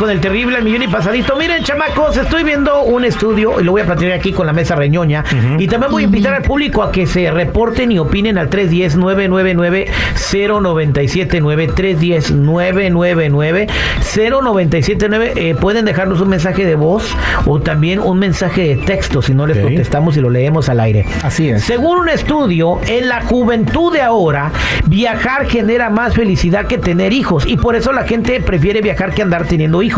con el terrible al millón y pasadito. Miren, chamacos, estoy viendo un estudio y lo voy a platicar aquí con la mesa reñoña. Y también voy a invitar al público a que se reporten y opinen al 310-999-0979. 310-999-0979. Eh, pueden dejarnos un mensaje de voz o también un mensaje de texto si no les contestamos y lo leemos al aire. Así es. Según un estudio, en la juventud de ahora, viajar genera más felicidad que tener hijos y por eso la gente prefiere viajar que andar teniendo hijos.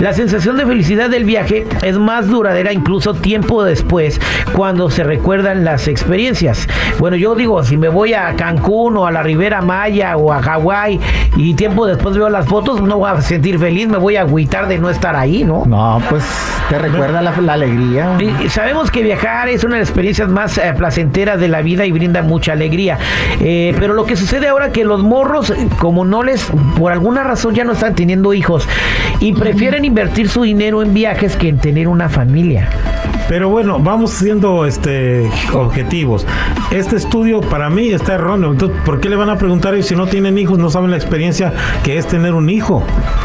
La sensación de felicidad del viaje es más duradera incluso tiempo después cuando se recuerdan las experiencias. Bueno, yo digo, si me voy a Cancún o a la Ribera Maya o a Hawái y tiempo después veo las fotos, no voy a sentir feliz, me voy a agüitar de no estar ahí, ¿no? No, pues te recuerda la, la alegría. Y- sabemos que viajar es una de las experiencias más eh, placenteras de la vida y brinda mucha alegría. Eh, pero lo que sucede ahora que los morros, como no les, por alguna razón ya no están teniendo hijos y prefieren invertir su dinero en viajes que en tener una familia. Pero bueno, vamos siendo este objetivos. Este estudio para mí está erróneo. Entonces, ¿por qué le van a preguntar y si no tienen hijos no saben la experiencia que es tener un hijo?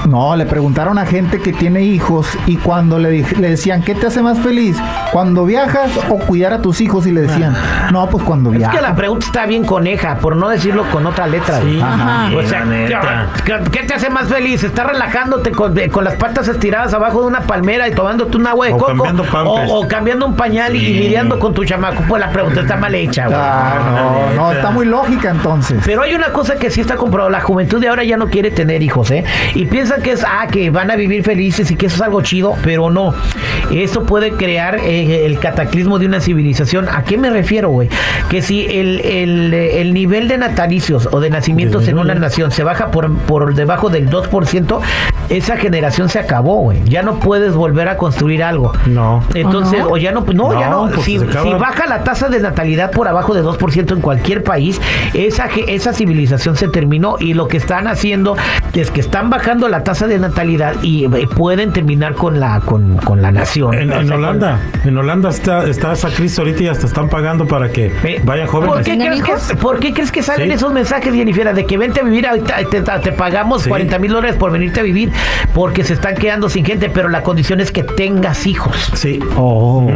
No, le preguntaron a gente que tiene hijos y cuando le, le decían, ¿qué te hace más feliz? ¿Cuando viajas o cuidar a tus hijos? Y le decían, no, pues cuando Es que viajas. la pregunta está bien coneja, por no decirlo con otra letra. güey. Ajá. O sea. ¿qué- ¿qué te hace más feliz? ¿Estar relajándote con, de- con las patas estiradas abajo de una palmera y tomándote un agua de O coco? cambiando o, o cambiando un pañal y- y Sí. lidiando con tu chamaco. Pues la pregunta está mal hecha, güey. Ah, no, no, está muy lógica entonces. Pero hay una cosa que sí está comprobada. La juventud de ahora ya no quiere tener hijos, ¿eh? Y piensan que es, ah, que van a vivir felices y que eso es algo chido, pero no. Esto puede crear eh, el cataclismo de una civilización. ¿A qué me refiero, güey? Que si el, el, el nivel de natalicios o de nacimientos en una nación se baja por, por debajo del 2%, esa generación se acabó, güey. Ya no puedes volver a construir algo. No. Entonces, o, ya no, no, ya no. No, pues si baja la tasa de natalidad por abajo de 2% en cualquier país, esa, esa civilización se terminó y lo que están haciendo es que están bajando la tasa de natalidad y eh, pueden terminar con la con, con la nación. En, Holanda, en Holanda está, está esa crisis ahorita y hasta están pagando para que Eh, vayan ¿Por jóvenes. qué, ¿Tienen crees que, por qué crees que salen Sí. esos mensajes, Jennifer, de que vente a vivir ahorita, te, te pagamos Sí. 40 mil dólares por venirte a vivir? Porque se están quedando sin gente, pero la condición es que tengas hijos. Sí. Oh.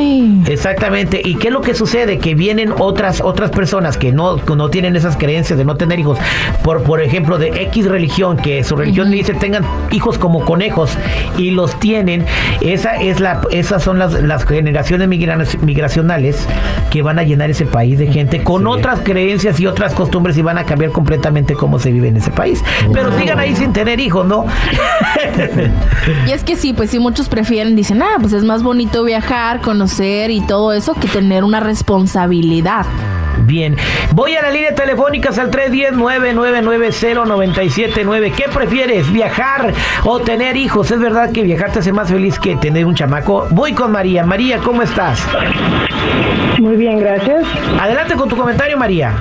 Ay. Exactamente. ¿Y qué es lo que sucede? Que vienen otras otras personas que no, que no tienen esas creencias de no tener hijos, por por ejemplo, de X religión, que su religión le dice tengan hijos como conejos y los tienen. Esa es la, esas son las, las generaciones migra- migracionales que van a llenar ese país de gente con Sí. otras creencias y otras costumbres y van a cambiar completamente cómo se vive en ese país. Pero sigan ahí sin tener hijos, ¿no? Y es que sí, pues sí, muchos prefieren, dicen, ah, pues es más bonito viajar, conocer y todo eso que tener una responsabilidad. Bien, voy a la línea telefónica al 310-999-0979. ¿Qué prefieres, viajar o tener hijos? ¿Es verdad que viajar te hace más feliz que tener un chamaco? Voy con María. María, ¿cómo estás? Muy bien, gracias. Adelante con tu comentario, María.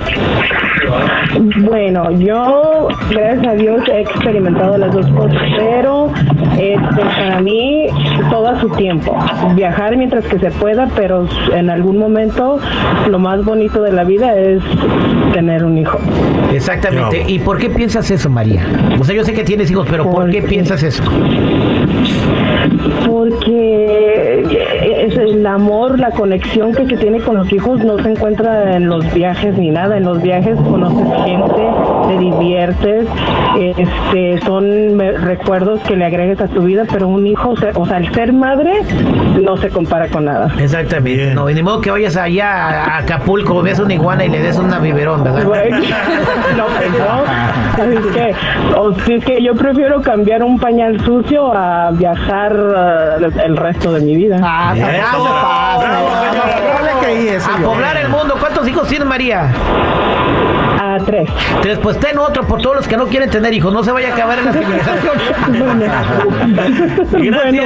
Bueno, yo, gracias a Dios, he experimentado las dos cosas, pero este, para mí todo a su tiempo. Viajar mientras que se pueda, pero en algún momento lo más bonito de la vida es tener un hijo. Exactamente. No. ¿Y por qué piensas eso, María? O sea, yo sé que tienes hijos, pero ¿por qué Porque- piensas eso? Porque es el amor, la conexión que se tiene con los hijos no se encuentra en los viajes ni nada. En los viajes conoces gente, te diviertes, este, son recuerdos que le agregues a tu vida, pero un hijo, o sea, el ser madre no se compara con nada. Exactamente. Bien. No, y ni modo que vayas allá a Acapulco, veas una iguana y le des una biberón, ¿verdad? No, pues no. Así es que, o si es que yo prefiero cambiar un pañal sucio a viajar eh, el resto de mi vida. Ah, No, no creí eso A poblar mundo. ¿Cuántos hijos tienes, María? A tres. Tres, pues ten otro por todos los que no quieren tener hijos. No se vaya a acabar en la civilización. Bueno,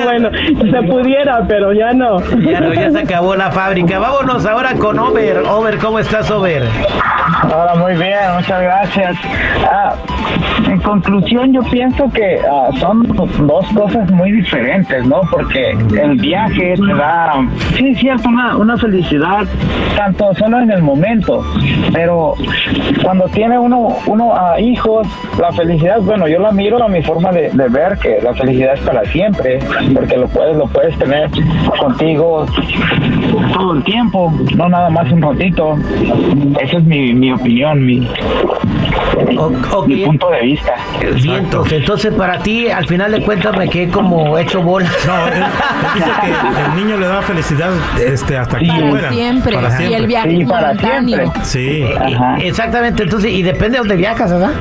bueno, se pudiera, pero ya no. Ya, no, ya se acabó la fábrica. Vámonos ahora con Over. Over, ¿cómo estás, Over? Hola, muy bien, muchas gracias. Ah, en conclusión, yo pienso que ah, son dos cosas muy diferentes, ¿no? Porque el viaje te da, sí, es cierto, una, una felicidad felicidad, solo en el momento, pero cuando tiene uno, uno a hijos, la felicidad, bueno, yo la miro a mi forma de, de ver que la felicidad es para siempre, porque lo puedes, lo puedes tener contigo todo el tiempo, no nada más un ratito. Esa es mi, mi opinión, mi, O- ok. mi punto de vista. Bien, entonces, entonces para ti, al final de cuentas, me quedé como hecho bolas. No, él, él dice que el niño le da felicidad este, hasta que Sí. se Para muera. siempre. Para Y el siempre. viaje Sí, para siempre. Sí. Ajá. Exactamente, entonces, y depende de dónde viajas, ¿verdad?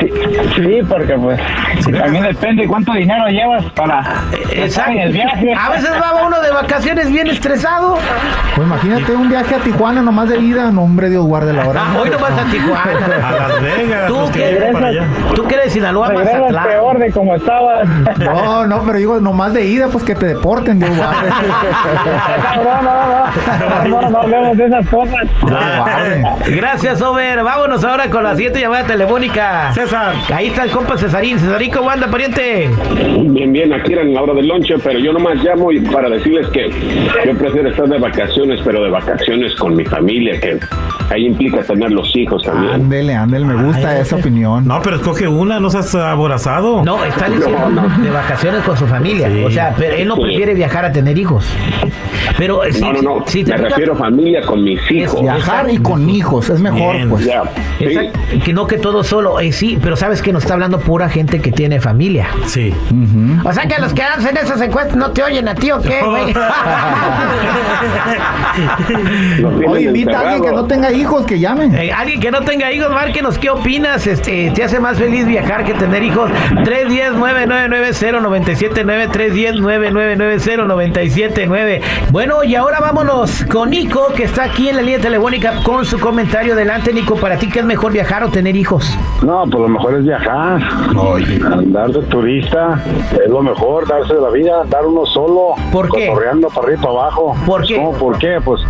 Sí, sí, porque pues también depende cuánto dinero llevas para el viaje. A veces va uno de vacaciones bien estresado. Pues imagínate un viaje a Tijuana nomás de ida, no hombre, Dios guarde la hora. Ah, hoy no vas a A Tijuana. Las Vegas. ¿Tú que eres Sinaloa, Mazatlán. peor de como estabas. No, no, pero digo, nomás de ida, pues que te deporten, Dios guarde. No, no, no, no, no, no hablemos de esas cosas. Gracias, Over. Vámonos ahora con la siguiente llamada telefónica. César. Ahí está el compa Cesarín. Cesarín, ¿cómo anda, pariente? Bien, bien, aquí era en la hora del lonche, pero yo nomás llamo y para decirles que yo prefiero estar de vacaciones, pero de vacaciones con mi familia, que ahí implica tener los hijos también. Ándele, ándele, me gusta esa opinión. No, pero escoge una, no seas aborazado. No, está diciendo No, no. de vacaciones con su familia. Sí. O sea, pero él no Sí. prefiere viajar a tener hijos. Pero eh, sí, No, no, no, sí, te me refiero a familia con mis hijos. Viajar y con hijos, es mejor, Bien. pues. Sí. Que no que todo solo, eh, sí, pero sabes que nos está hablando pura gente que tiene familia. Sí. O sea que los que hacen esas encuestas no te oyen a ti o qué, güey. Oye, invita a alguien que no tenga hijos, que llame. Eh, alguien que no tenga hijos, márquenos qué opinas. Este, ¿Te hace más feliz viajar que tener hijos? 310-999-0979, 310-999-0979. Bueno, y ahora vámonos con Nico, que está aquí en la línea telefónica con su comentario. Adelante, Nico, ¿para ti qué es mejor viajar o tener hijos? No, pues lo mejor es viajar. Andar de turista es lo mejor, darse la vida, andar uno solo. ¿Por qué? Correando para arriba y para abajo. ¿Por Pues, qué? ¿Cómo? ¿Por qué? Pues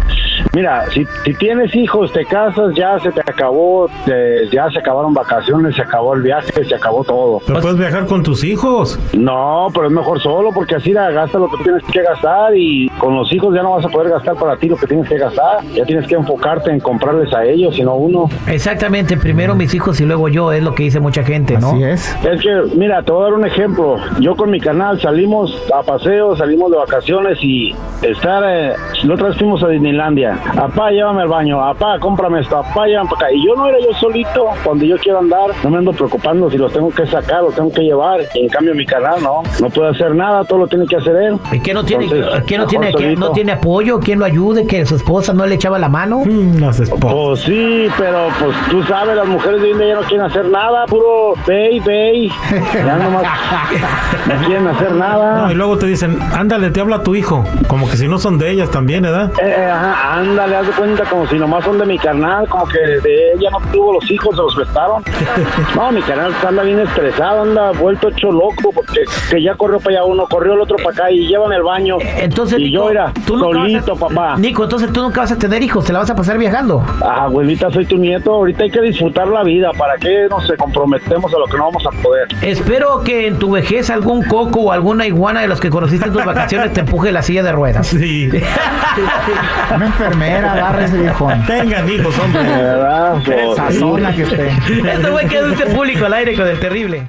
mira, si, si tienes hijos, te casas, ya se te acabó, te- ya se acabaron vacaciones, se acabó el viaje, se acabó todo. Pero puedes viajar con tus hijos. No, pero es mejor solo porque así la gastas lo que tienes que gastar y con los hijos ya no vas a poder gastar para ti lo que tienes que gastar. Ya tienes que enfocarte en comprarles a ellos, sino uno. Exactamente, primero mis hijos y luego yo, es lo que dice mucha gente, ¿no? Así es. Es que, mira, te voy a dar un ejemplo. Yo con mi canal salimos a paseo, salimos de vacaciones y estar. Eh, la otra vez fuimos a Disneylandia. Apá, llévame al baño. Apá, cómprame esto. Apá, llévame para acá. Y yo no era yo solito. Donde yo quiero andar, no me ando preocupando si los tengo que sacar, los tengo que llevar. Y en cambio, mi canal no. No puede hacer nada, todo lo tiene que hacer él. ¿Y ¿Qué no tiene, Entonces, ¿qué no tiene, qué no tiene apoyo? ¿Quién lo ayude? ¿Que su esposa no le echaba la mano? Mm, las esposas. Pues sí, pero pues tú sabes, las mujeres de hoy en día ya no quieren hacer nada, puro ve, ve. Ya nomás no quieren hacer nada. No, y luego te dicen, ándale, te habla tu hijo. Como que si no son de ellas también, ¿verdad? Eh, eh, ajá, ándale, haz de cuenta como si nomás son de mi carnal, como que de ella no tuvo los hijos, se los prestaron. No, mi carnal anda bien estresado, anda vuelto hecho loco, porque que ya corrió para allá uno, corrió el otro para acá y llévame al baño. Entonces, y Nico, yo era tú a- solito, papá. Nico, entonces tú nunca vas a tener hijos, te la vas a pasar viajando. Ah, abuelita, soy tu nieto, ahorita hay que disfrutar la vida, ¿para qué nos comprometemos a lo que no vamos a poder? Espero que en tu vejez algún coco o alguna iguana de los que conociste en tus vacaciones te empuje la silla de ruedas. Sí. Enfermera, agarra ese viejón. Tengan hijos, De hombre. verdad, pues, Sazona que esté. Esto fue que este público al aire con el terrible.